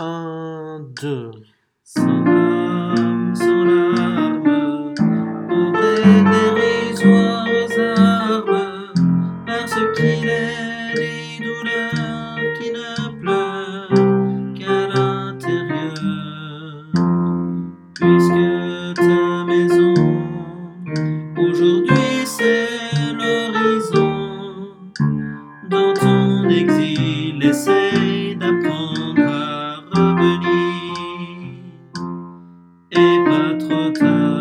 Un, deux. Son âme, son âme, des dérisoires armes, parce qu'il est les douleurs qui ne pleurent qu'à l'intérieur. Puisque ta maison, aujourd'hui c'est l'horizon dans ton exil. trop tard.